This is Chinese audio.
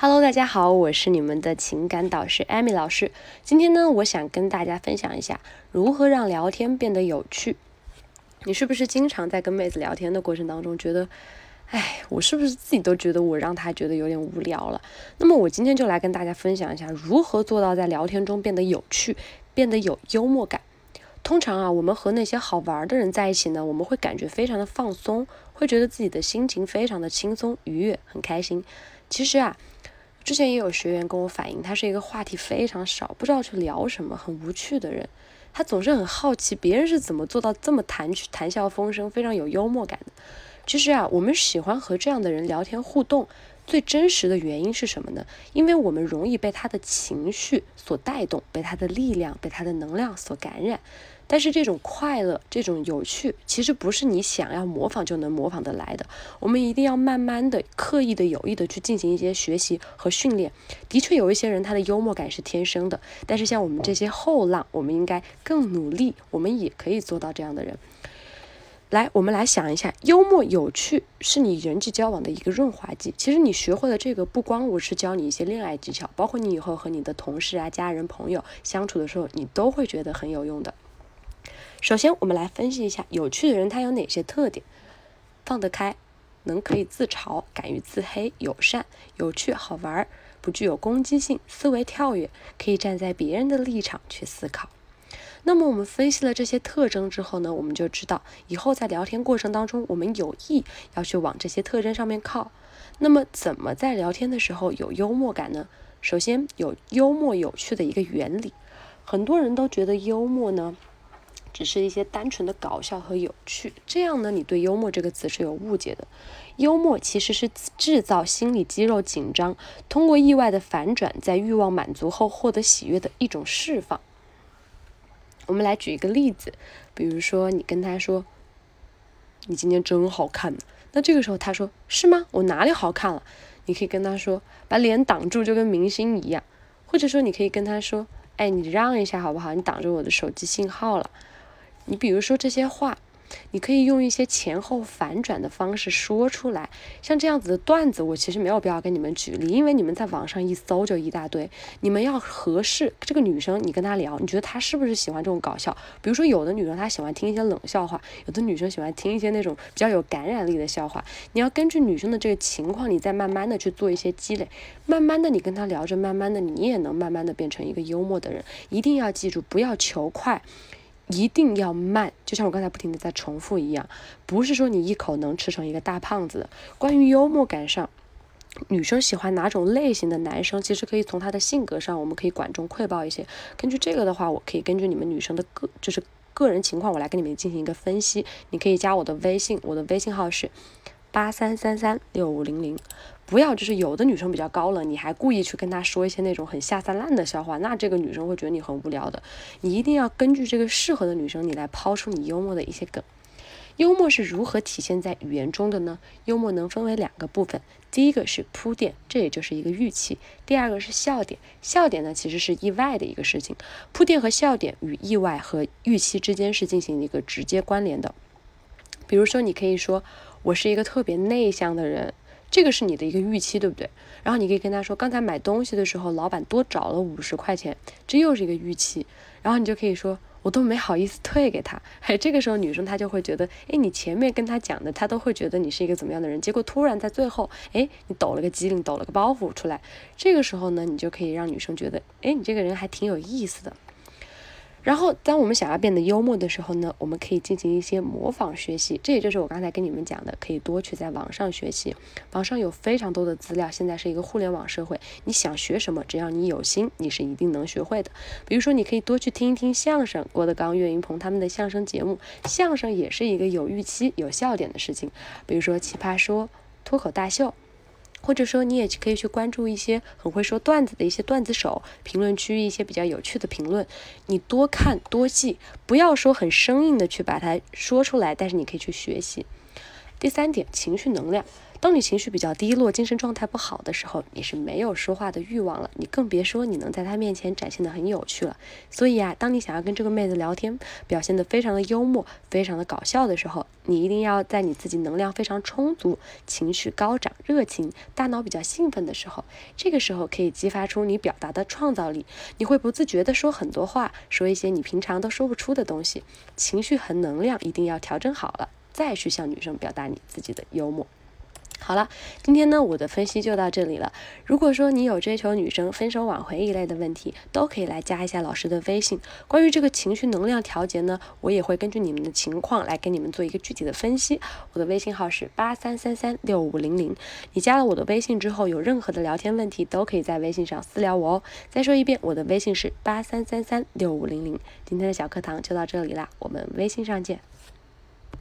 Hello，大家好，我是你们的情感导师艾米老师。今天呢，我想跟大家分享一下如何让聊天变得有趣。你是不是经常在跟妹子聊天的过程当中觉得，哎，我是不是自己都觉得我让她觉得有点无聊了？那么我今天就来跟大家分享一下如何做到在聊天中变得有趣，变得有幽默感。通常啊，我们和那些好玩的人在一起呢，我们会感觉非常的放松，会觉得自己的心情非常的轻松愉悦，很开心。其实啊。之前也有学员跟我反映，他是一个话题非常少，不知道去聊什么，很无趣的人。他总是很好奇别人是怎么做到这么谈趣谈笑风生，非常有幽默感的。其实啊，我们喜欢和这样的人聊天互动，最真实的原因是什么呢？因为我们容易被他的情绪所带动，被他的力量，被他的能量所感染。但是这种快乐，这种有趣，其实不是你想要模仿就能模仿得来的。我们一定要慢慢的、刻意的、有意的去进行一些学习和训练。的确，有一些人他的幽默感是天生的，但是像我们这些后浪，我们应该更努力，我们也可以做到这样的人。来，我们来想一下，幽默有趣是你人际交往的一个润滑剂。其实你学会了这个，不光我是教你一些恋爱技巧，包括你以后和你的同事啊、家人、朋友相处的时候，你都会觉得很有用的。首先，我们来分析一下有趣的人他有哪些特点：放得开，能可以自嘲，敢于自黑，友善，有趣好玩，不具有攻击性，思维跳跃，可以站在别人的立场去思考。那么我们分析了这些特征之后呢，我们就知道以后在聊天过程当中，我们有意要去往这些特征上面靠。那么怎么在聊天的时候有幽默感呢？首先有幽默有趣的一个原理，很多人都觉得幽默呢。只是一些单纯的搞笑和有趣，这样呢，你对幽默这个词是有误解的。幽默其实是制造心理肌肉紧张，通过意外的反转，在欲望满足后获得喜悦的一种释放。我们来举一个例子，比如说你跟他说：“你今天真好看。”那这个时候他说：“是吗？我哪里好看了？”你可以跟他说：“把脸挡住，就跟明星一样。”或者说你可以跟他说：“哎，你让一下好不好？你挡着我的手机信号了。”你比如说这些话，你可以用一些前后反转的方式说出来。像这样子的段子，我其实没有必要跟你们举例，因为你们在网上一搜就一大堆。你们要合适这个女生，你跟她聊，你觉得她是不是喜欢这种搞笑？比如说有的女生她喜欢听一些冷笑话，有的女生喜欢听一些那种比较有感染力的笑话。你要根据女生的这个情况，你再慢慢的去做一些积累。慢慢的你跟她聊着，慢慢的你也能慢慢的变成一个幽默的人。一定要记住，不要求快。一定要慢，就像我刚才不停的在重复一样，不是说你一口能吃成一个大胖子。关于幽默感上，女生喜欢哪种类型的男生，其实可以从他的性格上，我们可以管中窥豹一些。根据这个的话，我可以根据你们女生的个就是个人情况，我来跟你们进行一个分析。你可以加我的微信，我的微信号是八三三三六五零零。不要就是有的女生比较高冷，你还故意去跟她说一些那种很下三滥的笑话，那这个女生会觉得你很无聊的。你一定要根据这个适合的女生，你来抛出你幽默的一些梗。幽默是如何体现在语言中的呢？幽默能分为两个部分，第一个是铺垫，这也就是一个预期；第二个是笑点，笑点呢其实是意外的一个事情。铺垫和笑点与意外和预期之间是进行一个直接关联的。比如说，你可以说我是一个特别内向的人。这个是你的一个预期，对不对？然后你可以跟他说，刚才买东西的时候，老板多找了五十块钱，这又是一个预期。然后你就可以说，我都没好意思退给他。嘿，这个时候女生她就会觉得，哎，你前面跟他讲的，她都会觉得你是一个怎么样的人，结果突然在最后，哎，你抖了个机灵，抖了个包袱出来。这个时候呢，你就可以让女生觉得，哎，你这个人还挺有意思的。然后，当我们想要变得幽默的时候呢，我们可以进行一些模仿学习。这也就是我刚才跟你们讲的，可以多去在网上学习。网上有非常多的资料，现在是一个互联网社会，你想学什么，只要你有心，你是一定能学会的。比如说，你可以多去听一听相声，郭德纲、岳云鹏他们的相声节目。相声也是一个有预期、有笑点的事情。比如说《奇葩说》、脱口大秀。或者说，你也可以去关注一些很会说段子的一些段子手，评论区一些比较有趣的评论，你多看多记，不要说很生硬的去把它说出来，但是你可以去学习。第三点，情绪能量，当你情绪比较低落、精神状态不好的时候，你是没有说话的欲望了，你更别说你能在她面前展现的很有趣了。所以啊，当你想要跟这个妹子聊天，表现的非常的幽默、非常的搞笑的时候，你一定要在你自己能量非常充足、情绪高涨、热情、大脑比较兴奋的时候，这个时候可以激发出你表达的创造力，你会不自觉的说很多话，说一些你平常都说不出的东西。情绪和能量一定要调整好了，再去向女生表达你自己的幽默。好了，今天呢，我的分析就到这里了。如果说你有追求女生、分手挽回一类的问题，都可以来加一下老师的微信。关于这个情绪能量调节呢，我也会根据你们的情况来给你们做一个具体的分析。我的微信号是八三三三六五零零。你加了我的微信之后，有任何的聊天问题，都可以在微信上私聊我哦。再说一遍，我的微信是八三三三六五零零。今天的小课堂就到这里啦，我们微信上见。